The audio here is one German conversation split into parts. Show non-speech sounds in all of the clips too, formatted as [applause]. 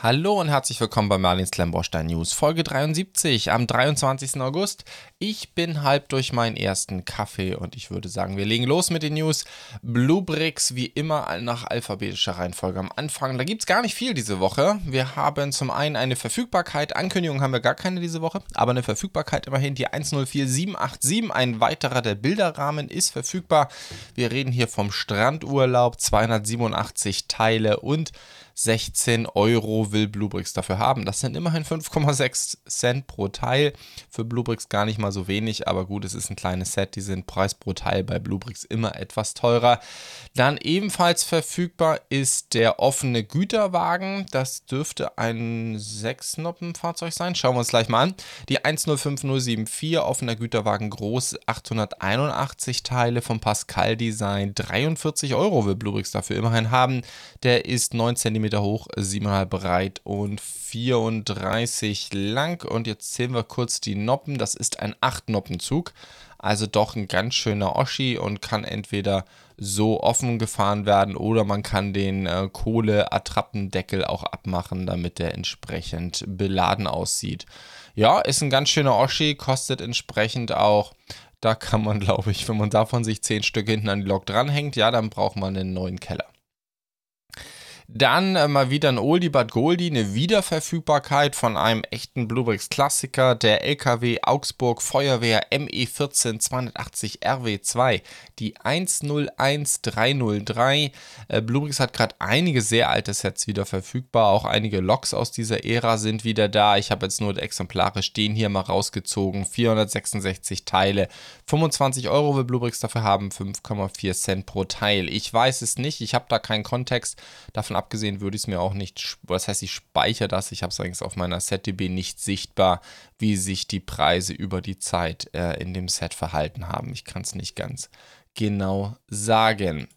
Hallo und herzlich willkommen bei Marlins Klemmbaustein News, Folge 73 am 23. August. Ich bin halb durch meinen ersten Kaffee und ich würde sagen, wir legen los mit den News. Bluebricks wie immer nach alphabetischer Reihenfolge am Anfang. Da gibt es gar nicht viel diese Woche. Wir haben zum einen eine Verfügbarkeit, Ankündigung haben wir gar keine diese Woche, aber eine Verfügbarkeit immerhin die 104787. Ein weiterer der Bilderrahmen ist verfügbar. Wir reden hier vom Strandurlaub, 287 Teile und 16 Euro will Bluebricks dafür haben. Das sind immerhin 5,6 Cent pro Teil. Für Bluebricks gar nicht mal so wenig, aber gut, es ist ein kleines Set. Die sind Preis pro Teil bei Bluebricks immer etwas teurer. Dann ebenfalls verfügbar ist der offene Güterwagen. Das dürfte ein 6-Noppen-Fahrzeug sein. Schauen wir uns gleich mal an. Die 105074 offener Güterwagen groß, 881 Teile vom Pascal Design. 43 Euro will Bluebricks dafür immerhin haben. Der ist 9 cm cm hoch, 7,5 breit und 34 lang. Und jetzt zählen wir kurz die Noppen. Das ist ein 8-Noppenzug. Also doch ein ganz schöner Oschi und kann entweder so offen gefahren werden oder man kann den äh, Kohleattrappendeckel auch abmachen, damit der entsprechend beladen aussieht. Ja, ist ein ganz schöner Oschi, kostet entsprechend auch da kann man, [laughs] glaube ich, wenn man davon sich 10 Stück hinten an die Lok dranhängt, ja, dann braucht man einen neuen Keller. Dann äh, mal wieder ein Oldie but Goldie, eine Wiederverfügbarkeit von einem echten Bluebricks Klassiker, der LKW Augsburg Feuerwehr ME14 280 RW2, die 101303. Äh, Bluebricks hat gerade einige sehr alte Sets wieder verfügbar, auch einige Loks aus dieser Ära sind wieder da. Ich habe jetzt nur die Exemplare stehen hier mal rausgezogen, 466 Teile, 25 Euro will Bluebricks dafür haben, 5,4 Cent pro Teil. Ich weiß es nicht, ich habe da keinen Kontext, davon abgesehen würde ich es mir auch nicht, was heißt, ich speichere das, ich habe es eigentlich auf meiner SetDB nicht sichtbar, wie sich die Preise über die Zeit äh, in dem Set verhalten haben. Ich kann es nicht ganz genau sagen.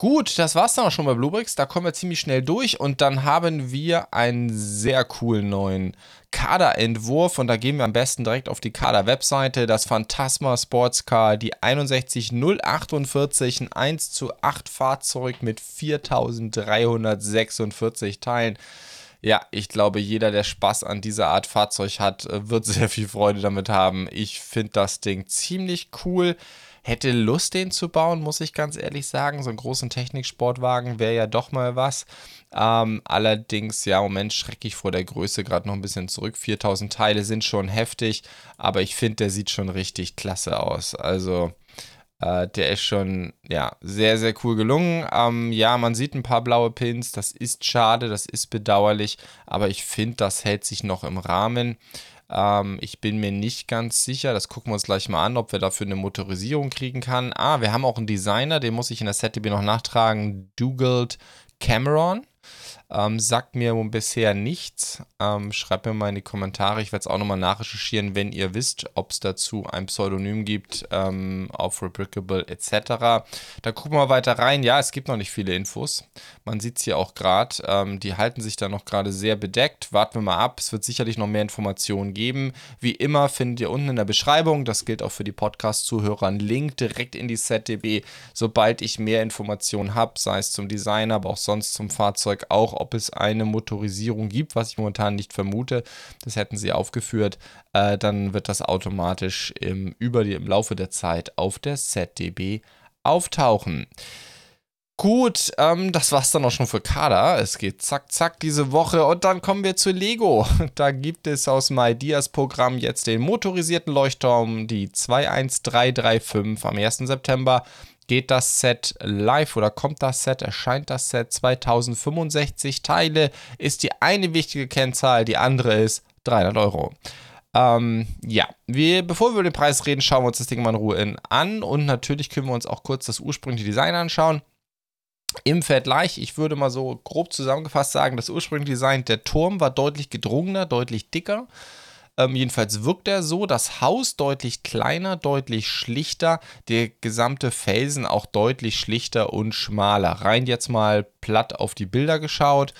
Gut, das war's dann auch schon bei Bluebricks. Da kommen wir ziemlich schnell durch und dann haben wir einen sehr coolen neuen Kaderentwurf und da gehen wir am besten direkt auf die Kader-Webseite. Das Phantasma Sportscar, die 61048, ein 1 zu 8 Fahrzeug mit 4346 Teilen. Ja, ich glaube, jeder, der Spaß an dieser Art Fahrzeug hat, wird [laughs] sehr viel Freude damit haben. Ich finde das Ding ziemlich cool hätte Lust, den zu bauen, muss ich ganz ehrlich sagen. So einen großen Techniksportwagen wäre ja doch mal was. Ähm, allerdings, ja, Moment schrecke ich vor der Größe gerade noch ein bisschen zurück. 4000 Teile sind schon heftig, aber ich finde, der sieht schon richtig klasse aus. Also, äh, der ist schon, ja, sehr, sehr cool gelungen. Ähm, ja, man sieht ein paar blaue Pins. Das ist schade, das ist bedauerlich, aber ich finde, das hält sich noch im Rahmen. Ähm, ich bin mir nicht ganz sicher, das gucken wir uns gleich mal an, ob wir dafür eine Motorisierung kriegen kann. Ah, wir haben auch einen Designer, den muss ich in der ZDB noch nachtragen, Dougald Cameron. Ähm, sagt mir bisher nichts. Ähm, schreibt mir mal in die Kommentare. Ich werde es auch nochmal nachrecherchieren, wenn ihr wisst, ob es dazu ein Pseudonym gibt ähm, auf Rebrickable etc. Da gucken wir weiter rein. Ja, es gibt noch nicht viele Infos. Man sieht es hier auch gerade. Ähm, die halten sich da noch gerade sehr bedeckt. Warten wir mal ab. Es wird sicherlich noch mehr Informationen geben. Wie immer findet ihr unten in der Beschreibung, das gilt auch für die Podcast-Zuhörer, einen Link direkt in die ZDB. Sobald ich mehr Informationen habe, sei es zum Designer, aber auch sonst zum Fahrzeug, auch ob es eine Motorisierung gibt, was ich momentan nicht vermute. Das hätten sie aufgeführt. Äh, dann wird das automatisch im, über die, im Laufe der Zeit auf der ZDB auftauchen. Gut, ähm, das war's dann auch schon für Kader. Es geht zack, zack diese Woche und dann kommen wir zu Lego. [laughs] Da gibt es aus dem Ideas-Programm jetzt den motorisierten Leuchtturm, die 21335 am 1. September geht das Set live oder kommt das Set, erscheint das Set 2065 Teile, ist die eine wichtige Kennzahl, die andere ist 300 Euro. Ähm, ja, wir, bevor wir über den Preis reden, schauen wir uns das Ding mal in Ruhe an und natürlich können wir uns auch kurz das ursprüngliche Design anschauen. Im Vergleich, ich würde mal so grob zusammengefasst sagen, das ursprüngliche Design, der Turm war deutlich gedrungener, deutlich dicker. Ähm, jedenfalls wirkt er so. Das Haus deutlich kleiner, deutlich schlichter. Der gesamte Felsen auch deutlich schlichter und schmaler. Rein jetzt mal platt auf die Bilder geschaut.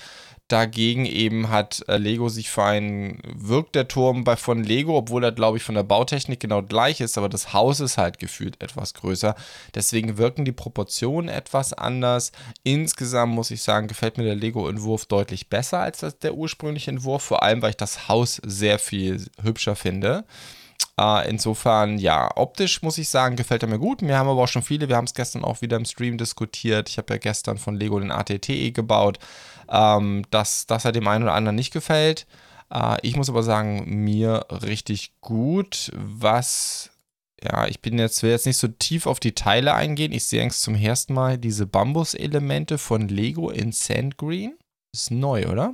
Dagegen eben hat äh, Lego sich für einen, wirkt der Turm bei von Lego, obwohl er, glaube ich, von der Bautechnik genau gleich ist, aber das Haus ist halt gefühlt etwas größer. Deswegen wirken die Proportionen etwas anders. Insgesamt muss ich sagen, gefällt mir der Lego-Entwurf deutlich besser als der ursprüngliche Entwurf, vor allem, weil ich das Haus sehr viel hübscher finde. Äh, insofern, ja, optisch muss ich sagen, gefällt er mir gut. Wir haben aber auch schon viele, wir haben es gestern auch wieder im Stream diskutiert. Ich habe ja gestern von Lego den ATTE gebaut, ähm, dass, dass er dem einen oder anderen nicht gefällt. Äh, ich muss aber sagen, mir richtig gut. Was ja, ich bin jetzt, will jetzt nicht so tief auf die Teile eingehen. Ich sehe eigentlich zum ersten Mal diese Bambus-Elemente von Lego in Sandgreen. Ist neu, oder?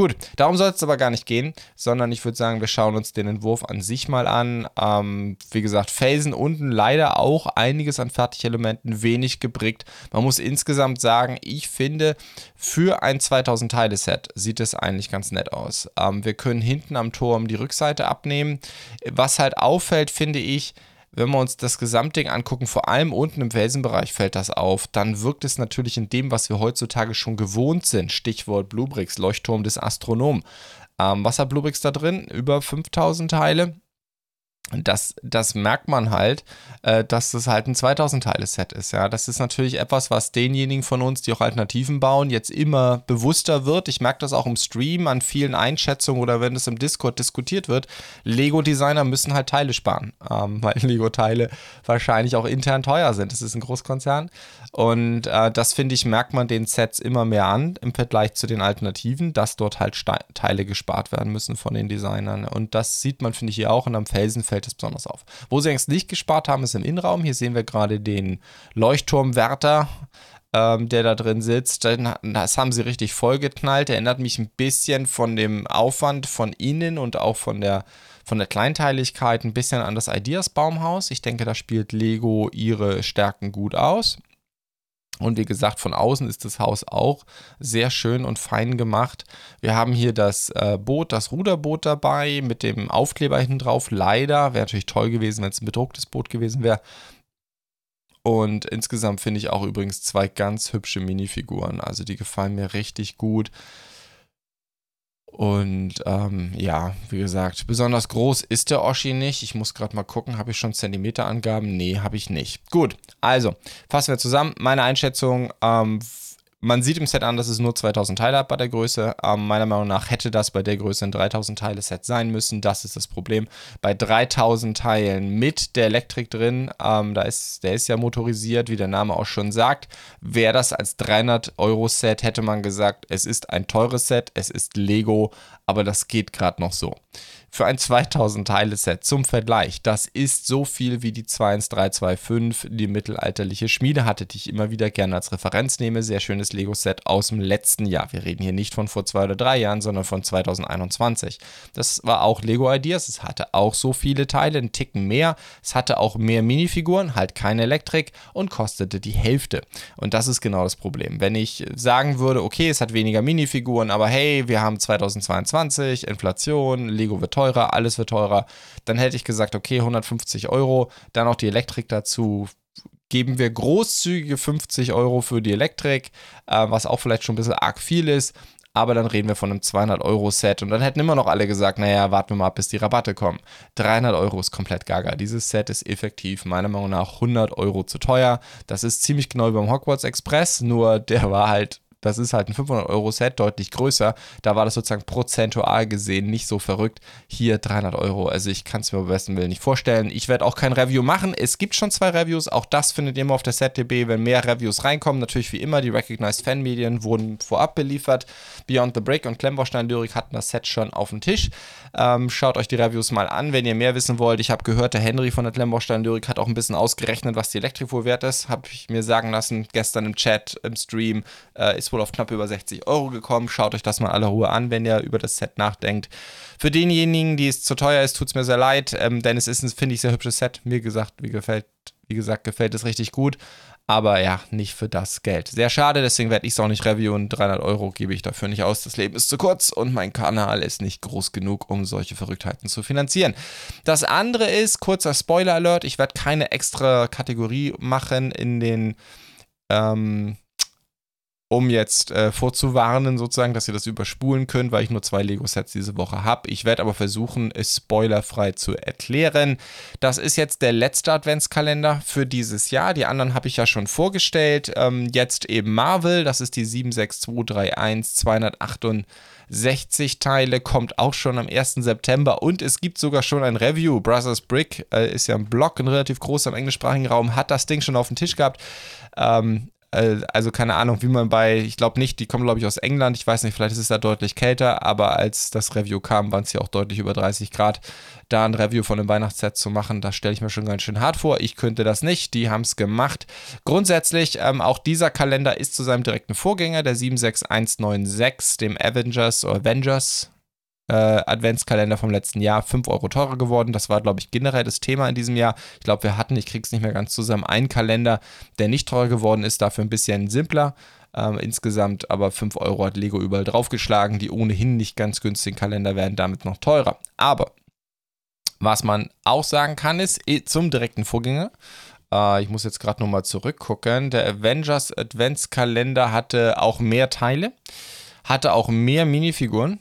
Gut, darum soll es aber gar nicht gehen, sondern ich würde sagen, wir schauen uns den Entwurf an sich mal an. Ähm, wie gesagt, Felsen unten leider auch einiges an Fertigelementen, wenig gebrickt. Man muss insgesamt sagen, ich finde, für ein 2000-Teile-Set sieht es eigentlich ganz nett aus. Ähm, wir können hinten am Turm die Rückseite abnehmen. Was halt auffällt, finde ich, wenn wir uns das Gesamtding angucken, vor allem unten im Felsenbereich fällt das auf, dann wirkt es natürlich in dem, was wir heutzutage schon gewohnt sind. Stichwort Bluebricks, Leuchtturm des Astronomen. Ähm, was hat Bluebricks da drin? Über 5000 Teile das, das merkt man halt, äh, dass das halt ein 2000-Teile-Set ist. Ja, das ist natürlich etwas, was denjenigen von uns, die auch Alternativen bauen, jetzt immer bewusster wird. Ich merke das auch im Stream an vielen Einschätzungen oder wenn es im Discord diskutiert wird. Lego-Designer müssen halt Teile sparen, ähm, weil [laughs] Lego-Teile wahrscheinlich auch intern teuer sind. Das ist ein Großkonzern. Und äh, das finde ich, merkt man den Sets immer mehr an im Vergleich zu den Alternativen, dass dort halt Ste Teile gespart werden müssen von den Designern. Und das sieht man, finde ich, hier auch und am Felsenfeld fällt es besonders auf. Wo sie eigentlich nicht gespart haben, ist im Innenraum. Hier sehen wir gerade den Leuchtturmwärter, ähm, der da drin sitzt. Das haben sie richtig vollgeknallt. Erinnert mich ein bisschen von dem Aufwand von innen und auch von der, von der Kleinteiligkeit ein bisschen an das Ideas Baumhaus. Ich denke, da spielt Lego ihre Stärken gut aus. Und wie gesagt, von außen ist das Haus auch sehr schön und fein gemacht. Wir haben hier das äh, Boot, das Ruderboot dabei mit dem Aufkleber hinten drauf. Leider wäre natürlich toll gewesen, wenn es ein bedrucktes Boot gewesen wäre. Und insgesamt finde ich auch übrigens zwei ganz hübsche Minifiguren. Also die gefallen mir richtig gut. Und ähm, ja, wie gesagt, besonders groß ist der Oschi nicht. Ich muss gerade mal gucken, habe ich schon Zentimeterangaben? Nee, habe ich nicht. Gut, also fassen wir zusammen. Meine Einschätzung, ähm, man sieht im Set an, dass es nur 2000 Teile hat bei der Größe. Ähm, meiner Meinung nach hätte das bei der Größe ein 3000 Teile Set sein müssen. Das ist das Problem. Bei 3000 Teilen mit der Elektrik drin, ähm, da ist, der ist ja motorisiert, wie der Name auch schon sagt, wäre das als 300 Euro Set, hätte man gesagt, es ist ein teures Set, es ist Lego, aber das geht gerade noch so für ein 2000 Teile Set zum Vergleich. Das ist so viel wie die 21325, die mittelalterliche Schmiede hatte, die ich immer wieder gerne als Referenz nehme. Sehr schönes Lego Set aus dem letzten Jahr. Wir reden hier nicht von vor zwei oder drei Jahren, sondern von 2021. Das war auch Lego Ideas. Es hatte auch so viele Teile, einen Ticken mehr. Es hatte auch mehr Minifiguren, halt keine Elektrik und kostete die Hälfte. Und das ist genau das Problem. Wenn ich sagen würde, okay, es hat weniger Minifiguren, aber hey, wir haben 2022, Inflation, Lego wird teurer, alles wird teurer. Dann hätte ich gesagt, okay, 150 Euro, dann auch die Elektrik dazu. Geben wir großzügige 50 Euro für die Elektrik, äh, was auch vielleicht schon ein bisschen arg viel ist. Aber dann reden wir von einem 200-Euro-Set und dann hätten immer noch alle gesagt, naja, warten wir mal, bis die Rabatte kommen. 300 Euro ist komplett gaga. Dieses Set ist effektiv meiner Meinung nach 100 Euro zu teuer. Das ist ziemlich genau wie beim Hogwarts Express, nur der war halt das ist halt ein 500-Euro-Set, deutlich größer. Da war das sozusagen prozentual gesehen nicht so verrückt. Hier 300 Euro. Also ich kann es mir beim besten Willen nicht vorstellen. Ich werde auch kein Review machen. Es gibt schon zwei Reviews. Auch das findet ihr immer auf der ZDB, wenn mehr Reviews reinkommen. Natürlich wie immer, die Recognized Fan-Medien wurden vorab beliefert. Beyond the Break und Klemmbaustein Lyrik hatten das Set schon auf dem Tisch. Ähm, schaut euch die Reviews mal an, wenn ihr mehr wissen wollt. Ich habe gehört, der Henry von der Klemmbaustein Lyrik hat auch ein bisschen ausgerechnet, was die Elektrik wohl wert ist. Habe ich mir sagen lassen, gestern im Chat, im Stream. Äh, ist wohl auf knapp über 60 Euro gekommen. Schaut euch das mal alle Ruhe an, wenn ihr über das Set nachdenkt. Für denjenigen, die es zu teuer ist, tut es mir sehr leid, ähm, denn es ist ein, finde ich, sehr hübsches Set. Mir gesagt, wie gefällt, wie gesagt, gefällt es richtig gut. Aber ja, nicht für das Geld. Sehr schade, deswegen werde ich es auch nicht reviewen. 300 Euro gebe ich dafür nicht aus. Das Leben ist zu kurz und mein Kanal ist nicht groß genug, um solche Verrücktheiten zu finanzieren. Das andere ist, kurzer Spoiler-Alert, ich werde keine extra Kategorie machen in den ähm, um jetzt äh, vorzuwarnen, sozusagen, dass ihr das überspulen könnt, weil ich nur zwei Lego-Sets diese Woche habe. Ich werde aber versuchen, es spoilerfrei zu erklären. Das ist jetzt der letzte Adventskalender für dieses Jahr. Die anderen habe ich ja schon vorgestellt. Ähm, jetzt eben Marvel, das ist die 76231 268 Teile, kommt auch schon am 1. September und es gibt sogar schon ein Review. Brothers Brick äh, ist ja ein Blog, ein relativ großer im englischsprachigen Raum, hat das Ding schon auf dem Tisch gehabt. Ähm, äh, also keine Ahnung, wie man bei, ich glaube nicht, die kommen glaube ich aus England, ich weiß nicht, vielleicht ist es da deutlich kälter, aber als das Review kam, waren es ja auch deutlich über 30 Grad. Da ein Review von einem Weihnachtsset zu machen, das stelle ich mir schon ganz schön hart vor. Ich könnte das nicht, die haben es gemacht. Grundsätzlich, ähm, auch dieser Kalender ist zu seinem direkten Vorgänger, der 76196, dem Avengers Avengers äh, Adventskalender vom letzten Jahr 5 Euro teurer geworden. Das war, glaube ich, generell das Thema in diesem Jahr. Ich glaube, wir hatten, ich krieg's nicht mehr ganz zusammen, einen Kalender, der nicht teurer geworden ist, dafür ein bisschen simpler. Ähm, insgesamt aber 5 Euro hat Lego überall draufgeschlagen. Die ohnehin nicht ganz günstigen Kalender werden damit noch teurer. Aber was man auch sagen kann, ist zum direkten Vorgänger. Äh, ich muss jetzt gerade nochmal zurückgucken. Der Avengers Adventskalender hatte auch mehr Teile, hatte auch mehr Minifiguren.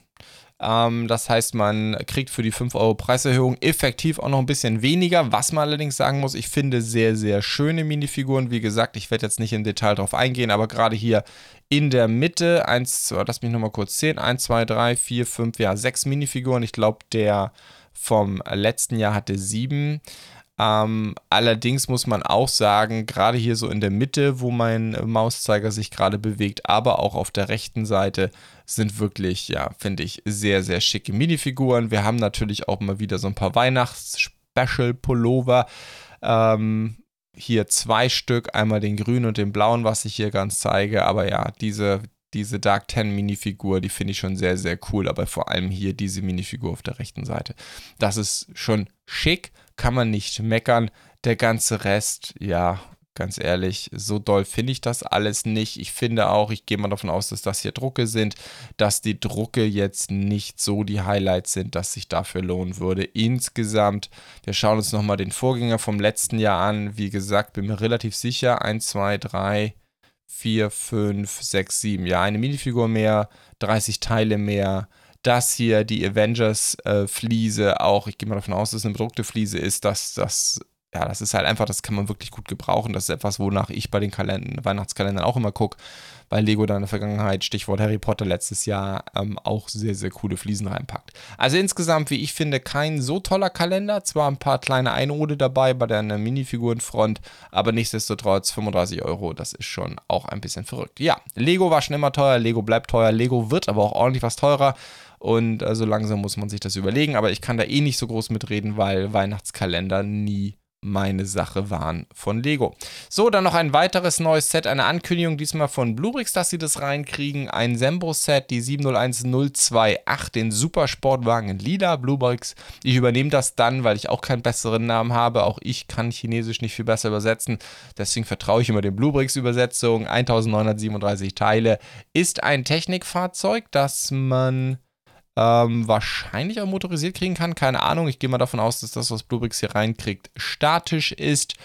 Ähm, das heißt, man kriegt für die 5 Euro Preiserhöhung effektiv auch noch ein bisschen weniger. Was man allerdings sagen muss, ich finde sehr, sehr schöne Minifiguren. Wie gesagt, ich werde jetzt nicht im Detail drauf eingehen, aber gerade hier in der Mitte, eins, zwei, lass mich nochmal kurz sehen, 1, 2, 3, 4, 5, ja, 6 Minifiguren. Ich glaube, der vom letzten Jahr hatte 7. Ähm, allerdings muss man auch sagen, gerade hier so in der Mitte, wo mein Mauszeiger sich gerade bewegt, aber auch auf der rechten Seite sind wirklich, ja, finde ich, sehr, sehr schicke Minifiguren. Wir haben natürlich auch mal wieder so ein paar Weihnachts-Special-Pullover. Ähm, hier zwei Stück, einmal den grünen und den blauen, was ich hier ganz zeige. Aber ja, diese, diese Dark Ten Minifigur, die finde ich schon sehr, sehr cool. Aber vor allem hier diese Minifigur auf der rechten Seite. Das ist schon schick, kann man nicht meckern. Der ganze Rest, ja, ganz ehrlich, so doll finde ich das alles nicht. Ich finde auch, ich gehe mal davon aus, dass das hier Drucke sind, dass die Drucke jetzt nicht so die Highlights sind, dass sich dafür lohnen würde. Insgesamt, wir schauen uns nochmal den Vorgänger vom letzten Jahr an. Wie gesagt, bin mir relativ sicher, 1, 2, 3, 4, 5, 6, 7. Ja, eine Minifigur mehr, 30 Teile mehr dass hier die Avengers-Fliese äh, auch, ich gehe mal davon aus, dass es eine bedruckte Fliese ist, dass das, ja, das ist halt einfach, das kann man wirklich gut gebrauchen. Das ist etwas, wonach ich bei den Kalendern, Weihnachtskalendern auch immer gucke, weil Lego da in der Vergangenheit, Stichwort Harry Potter letztes Jahr, ähm, auch sehr, sehr coole Fliesen reinpackt. Also insgesamt, wie ich finde, kein so toller Kalender. Zwar ein paar kleine Einode dabei bei der Minifigurenfront, aber nichtsdestotrotz 35 Euro, das ist schon auch ein bisschen verrückt. Ja, Lego war schon immer teuer, Lego bleibt teuer, Lego wird aber auch ordentlich was teurer. Und äh, so langsam muss man sich das überlegen. Aber ich kann da eh nicht so groß mitreden, weil Weihnachtskalender nie meine Sache waren von Lego. So, dann noch ein weiteres neues Set, eine Ankündigung diesmal von Bluebricks, dass sie das reinkriegen. Ein Sembo-Set, die 701028, den Supersportwagen in Lila, Bluebricks. Ich übernehme das dann, weil ich auch keinen besseren Namen habe. Auch ich kann Chinesisch nicht viel besser übersetzen. Deswegen vertraue ich immer den Bluebricks-Übersetzungen. 1937 Teile. Ist ein Technikfahrzeug, das man ähm, wahrscheinlich auch motorisiert kriegen kann. Keine Ahnung. Ich gehe mal davon aus, dass das, was Bluebricks hier reinkriegt, statisch ist.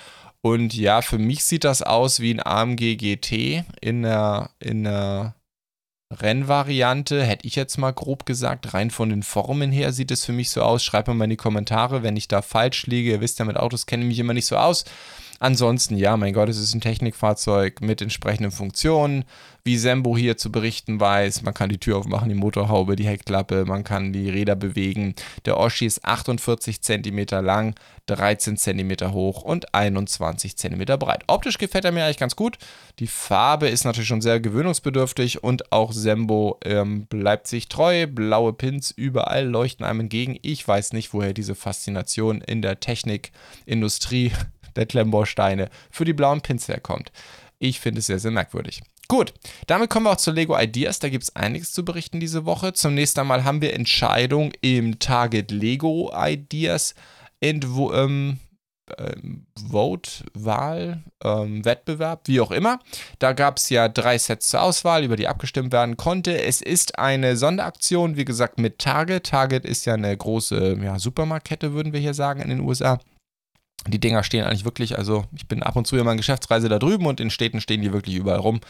Und ja, für mich sieht das aus wie ein AMG GT in der, in der Rennvariante, hätte ich jetzt mal grob gesagt. Rein von den Formen her sieht es für mich so aus. Schreibt mir mal in die Kommentare, wenn ich da falsch liege. Ihr wisst ja, mit Autos kenne ich mich immer nicht so aus. Ansonsten, ja, mein Gott, es ist ein Technikfahrzeug mit entsprechenden Funktionen, wie Sembo hier zu berichten weiß. Man kann die Tür aufmachen, die Motorhaube, die Heckklappe, man kann die Räder bewegen. Der Oschi ist 48 cm lang, 13 cm hoch und 21 cm breit. Optisch gefällt er mir eigentlich ganz gut. Die Farbe ist natürlich schon sehr gewöhnungsbedürftig und auch Sembo ähm, bleibt sich treu. Blaue Pins überall leuchten einem entgegen. Ich weiß nicht, woher diese Faszination in der Technikindustrie der Klemmbausteine für die blauen Pins herkommt. Ich finde es sehr, sehr merkwürdig. Gut, damit kommen wir auch zu Lego Ideas. Da gibt es einiges zu berichten diese Woche. Zunächst einmal haben wir Entscheidung im Target Lego Ideas Entwo ähm, ähm, Vote, Wahl, ähm, Wettbewerb, wie auch immer. Da gab es ja drei Sets zur Auswahl, über die abgestimmt werden konnte. Es ist eine Sonderaktion, wie gesagt, mit Target. Target ist ja eine große ja, Supermarktkette, würden wir hier sagen, in den USA. Die Dinger stehen eigentlich wirklich, also ich bin ab und zu immer in Geschäftsreise da drüben und in Städten stehen die wirklich überall rum.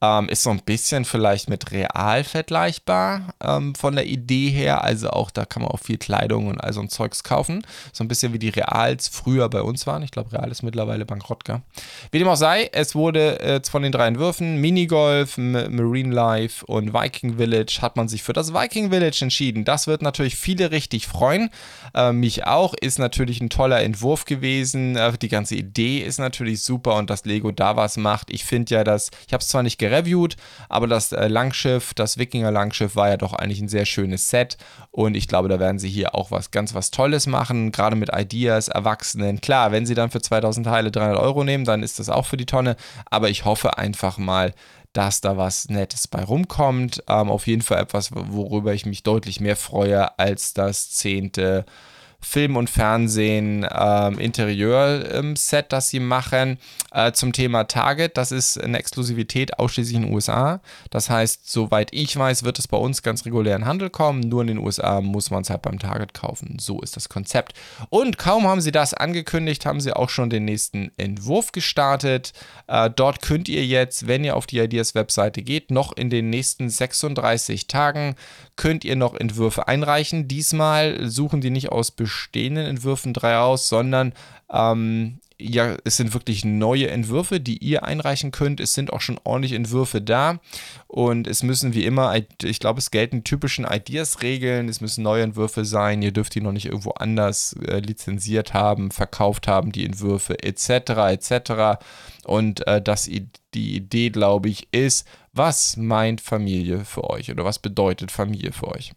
Ähm, ist so ein bisschen vielleicht mit Real vergleichbar ähm, von der Idee her. Also auch da kann man auch viel Kleidung und all so ein Zeugs kaufen. So ein bisschen wie die Reals früher bei uns waren. Ich glaube, Real ist mittlerweile bankrott, gell? Wie dem auch sei, es wurde äh, von den drei Entwürfen Minigolf, M Marine Life und Viking Village hat man sich für das Viking Village entschieden. Das wird natürlich viele richtig freuen. Äh, mich auch. Ist natürlich ein toller Entwurf gewesen. Äh, die ganze Idee ist natürlich super und dass Lego da was macht. Ich finde ja, dass, ich habe es zwar nicht gereviewt, aber das äh, Langschiff, das Wikinger-Langschiff war ja doch eigentlich ein sehr schönes Set und ich glaube, da werden sie hier auch was ganz was Tolles machen, gerade mit Ideas, Erwachsenen. Klar, wenn sie dann für 2000 Teile 300 Euro nehmen, dann ist das auch für die Tonne, aber ich hoffe einfach mal, dass da was Nettes bei rumkommt. Ähm, auf jeden Fall etwas, worüber ich mich deutlich mehr freue als das zehnte Film und Fernsehen ähm, Interieur-Set, das sie machen. Äh, zum Thema Target, das ist eine Exklusivität ausschließlich in den USA. Das heißt, soweit ich weiß, wird es bei uns ganz regulär in Handel kommen. Nur in den USA muss man es halt beim Target kaufen. So ist das Konzept. Und kaum haben sie das angekündigt, haben sie auch schon den nächsten Entwurf gestartet. Äh, dort könnt ihr jetzt, wenn ihr auf die Ideas-Webseite geht, noch in den nächsten 36 Tagen könnt ihr noch Entwürfe einreichen. Diesmal suchen die nicht aus bestehenden Entwürfen drei aus, sondern ähm, ja, es sind wirklich neue Entwürfe, die ihr einreichen könnt. Es sind auch schon ordentlich Entwürfe da. Und es müssen wie immer, ich glaube, es gelten typischen Ideas-Regeln. Es müssen neue Entwürfe sein. Ihr dürft die noch nicht irgendwo anders äh, lizenziert haben, verkauft haben, die Entwürfe, etc. etc. Und äh, das, die Idee, glaube ich, ist, was meint Familie für euch oder was bedeutet Familie für euch?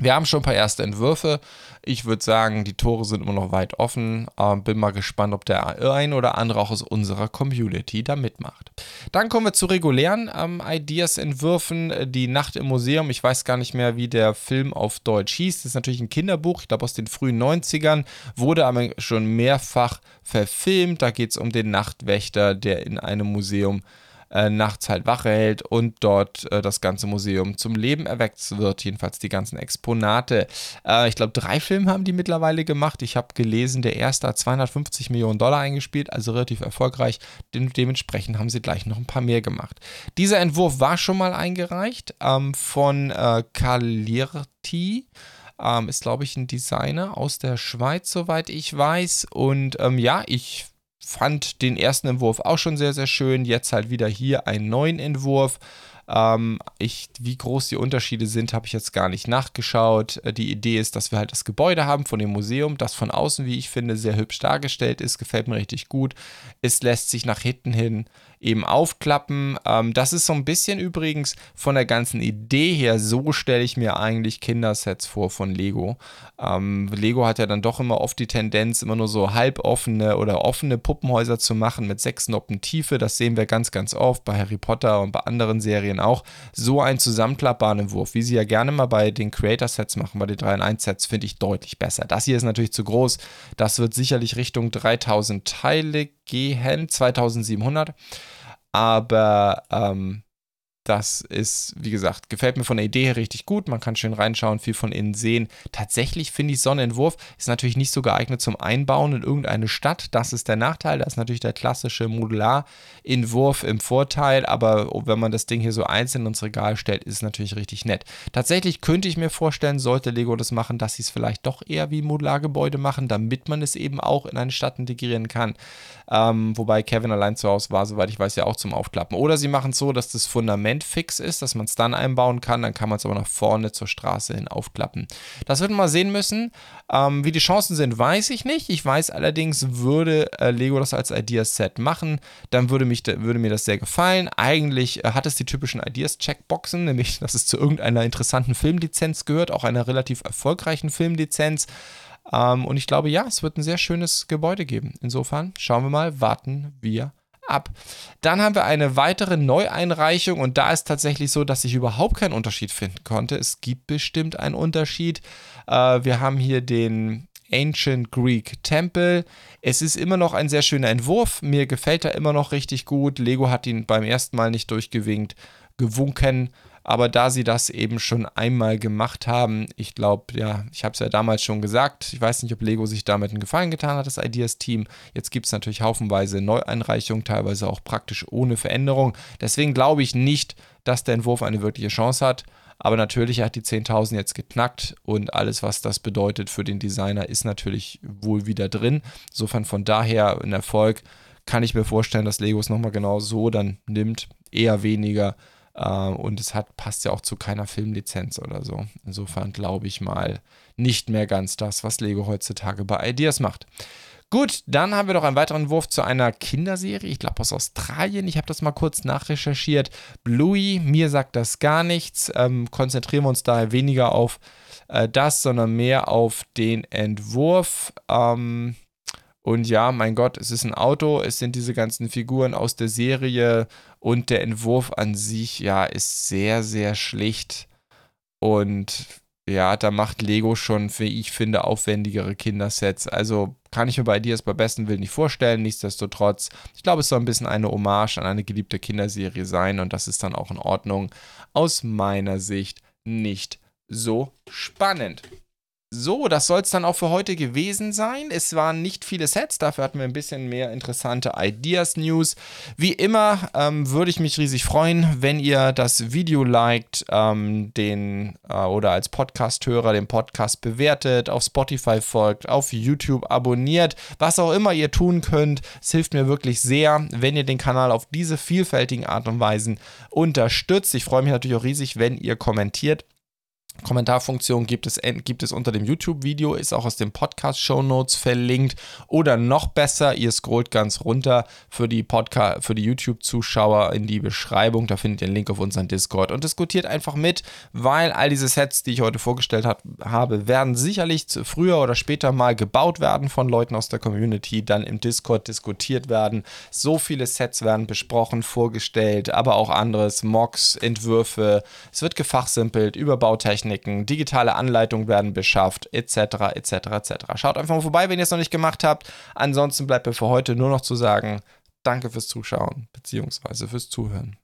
Wir haben schon ein paar erste Entwürfe. Ich würde sagen, die Tore sind immer noch weit offen. Ähm, bin mal gespannt, ob der ein oder andere auch aus unserer Community da mitmacht. Dann kommen wir zu regulären ähm, Ideas-Entwürfen. Die Nacht im Museum. Ich weiß gar nicht mehr, wie der Film auf Deutsch hieß. Das ist natürlich ein Kinderbuch, ich glaube aus den frühen 90ern. Wurde aber schon mehrfach verfilmt. Da geht es um den Nachtwächter, der in einem Museum äh, nachts halt Wache hält und dort äh, das ganze Museum zum Leben erweckt wird, jedenfalls die ganzen Exponate. Äh, ich glaube, drei Filme haben die mittlerweile gemacht. Ich habe gelesen, der erste hat 250 Millionen Dollar eingespielt, also relativ erfolgreich. De dementsprechend haben sie gleich noch ein paar mehr gemacht. Dieser Entwurf war schon mal eingereicht ähm, von äh, Kalirti. Ähm, ist, glaube ich, ein Designer aus der Schweiz, soweit ich weiß. Und ähm, ja, ich fand den ersten Entwurf auch schon sehr, sehr schön. Jetzt halt wieder hier einen neuen Entwurf. Ähm, ich, wie groß die Unterschiede sind, habe ich jetzt gar nicht nachgeschaut. Äh, die Idee ist, dass wir halt das Gebäude haben von dem Museum, das von außen, wie ich finde, sehr hübsch dargestellt ist. Gefällt mir richtig gut. Es lässt sich nach hinten hin eben aufklappen. Ähm, das ist so ein bisschen übrigens von der ganzen Idee her, so stelle ich mir eigentlich Kindersets vor von Lego. Ähm, Lego hat ja dann doch immer oft die Tendenz, immer nur so halboffene oder offene Puppenhäuser zu machen mit sechs Noppen Tiefe. Das sehen wir ganz, ganz oft bei Harry Potter und bei anderen Serien auch. So einen zusammenklappbaren Entwurf, wie sie ja gerne mal bei den Creator-Sets machen, bei den 3 in 1 Sets, finde ich deutlich besser. Das hier ist natürlich zu groß. Das wird sicherlich Richtung 3000 Teile gehen, 2700. Aber ähm, das ist, wie gesagt, gefällt mir von der Idee her richtig gut. Man kann schön reinschauen, viel von innen sehen. Tatsächlich finde ich, Sonnenentwurf ist natürlich nicht so geeignet zum Einbauen in irgendeine Stadt. Das ist der Nachteil. Da ist natürlich der klassische Modulamentwurf im Vorteil. Aber wenn man das Ding hier so einzeln ins Regal stellt, ist es natürlich richtig nett. Tatsächlich könnte ich mir vorstellen, sollte Lego das machen, dass sie es vielleicht doch eher wie Modulargebäude machen, damit man es eben auch in eine Stadt integrieren kann. Ähm, wobei Kevin allein zu Hause war, soweit ich weiß, ja auch zum Aufklappen. Oder sie machen es so, dass das Fundament fix ist, dass man es dann einbauen kann. Dann kann man es aber nach vorne zur Straße hin aufklappen. Das wird man mal sehen müssen. Ähm, wie die Chancen sind, weiß ich nicht. Ich weiß allerdings, würde äh, Lego das als Ideas-Set machen, dann würde, mich, würde mir das sehr gefallen. Eigentlich äh, hat es die typischen Ideas-Checkboxen, nämlich, dass es zu irgendeiner interessanten Filmlizenz gehört, auch einer relativ erfolgreichen Filmlizenz. Ähm, und ich glaube, ja, es wird ein sehr schönes Gebäude geben. Insofern schauen wir mal, warten wir ab. Dann haben wir eine weitere Neueinreichung und da ist tatsächlich so, dass ich überhaupt keinen Unterschied finden konnte. Es gibt bestimmt einen Unterschied. Äh, wir haben hier den Ancient Greek Temple. Es ist immer noch ein sehr schöner Entwurf. Mir gefällt er immer noch richtig gut. Lego hat ihn beim ersten Mal nicht durchgewinkt, gewunken. Aber da sie das eben schon einmal gemacht haben, ich glaube, ja, ich habe es ja damals schon gesagt, ich weiß nicht, ob Lego sich damit einen Gefallen getan hat, das Ideas-Team. Jetzt gibt es natürlich haufenweise Neueinreichungen, teilweise auch praktisch ohne Veränderung. Deswegen glaube ich nicht, dass der Entwurf eine wirkliche Chance hat. Aber natürlich hat die 10.000 jetzt geknackt und alles, was das bedeutet für den Designer, ist natürlich wohl wieder drin. Insofern von daher ein Erfolg kann ich mir vorstellen, dass Lego es nochmal genau so dann nimmt. Eher weniger. Äh, und es hat, passt ja auch zu keiner Filmlizenz oder so. Insofern glaube ich mal nicht mehr ganz das, was Lego heutzutage bei Ideas macht. Gut, dann haben wir noch einen weiteren Wurf zu einer Kinderserie, ich glaube aus Australien. Ich habe das mal kurz nachrecherchiert. Bluey, mir sagt das gar nichts. Ähm, konzentrieren wir uns daher weniger auf äh, das, sondern mehr auf den Entwurf. Ähm, und ja, mein Gott, es ist ein Auto, es sind diese ganzen Figuren aus der Serie und der Entwurf an sich, ja, ist sehr, sehr schlicht. Und ja, da macht Lego schon, wie ich finde, aufwendigere Kindersets. Also kann ich mir bei dir es bei besten Willen nicht vorstellen. Nichtsdestotrotz, ich glaube, es soll ein bisschen eine Hommage an eine geliebte Kinderserie sein und das ist dann auch in Ordnung. Aus meiner Sicht nicht so spannend. So, das soll es dann auch für heute gewesen sein. Es waren nicht viele Sets, dafür hatten wir ein bisschen mehr interessante Ideas-News. Wie immer ähm, würde ich mich riesig freuen, wenn ihr das Video liked, ähm, den äh, oder als Podcast-Hörer den Podcast bewertet, auf Spotify folgt, auf YouTube abonniert, was auch immer ihr tun könnt. Es hilft mir wirklich sehr, wenn ihr den Kanal auf diese vielfältigen Art und Weisen unterstützt. Ich freue mich natürlich auch riesig, wenn ihr kommentiert Kommentarfunktion gibt es, gibt es unter dem YouTube-Video, ist auch aus den Podcast-Show Notes verlinkt. Oder noch besser, ihr scrollt ganz runter für die die YouTube-Zuschauer in die Beschreibung. Da findet ihr einen Link auf unseren Discord und diskutiert einfach mit, weil all diese Sets, die ich heute vorgestellt hab, habe, werden sicherlich früher oder später mal gebaut werden von Leuten aus der Community, dann im Discord diskutiert werden. So viele Sets werden besprochen, vorgestellt, aber auch anderes, Mocks, Entwürfe. Es wird gefachsimpelt über Bautechnik Techniken, digitale Anleitungen werden beschafft, etc., etc., etc. Schaut einfach mal vorbei, wenn ihr es noch nicht gemacht habt. Ansonsten bleibt mir für heute nur noch zu sagen, danke fürs Zuschauen bzw. fürs Zuhören.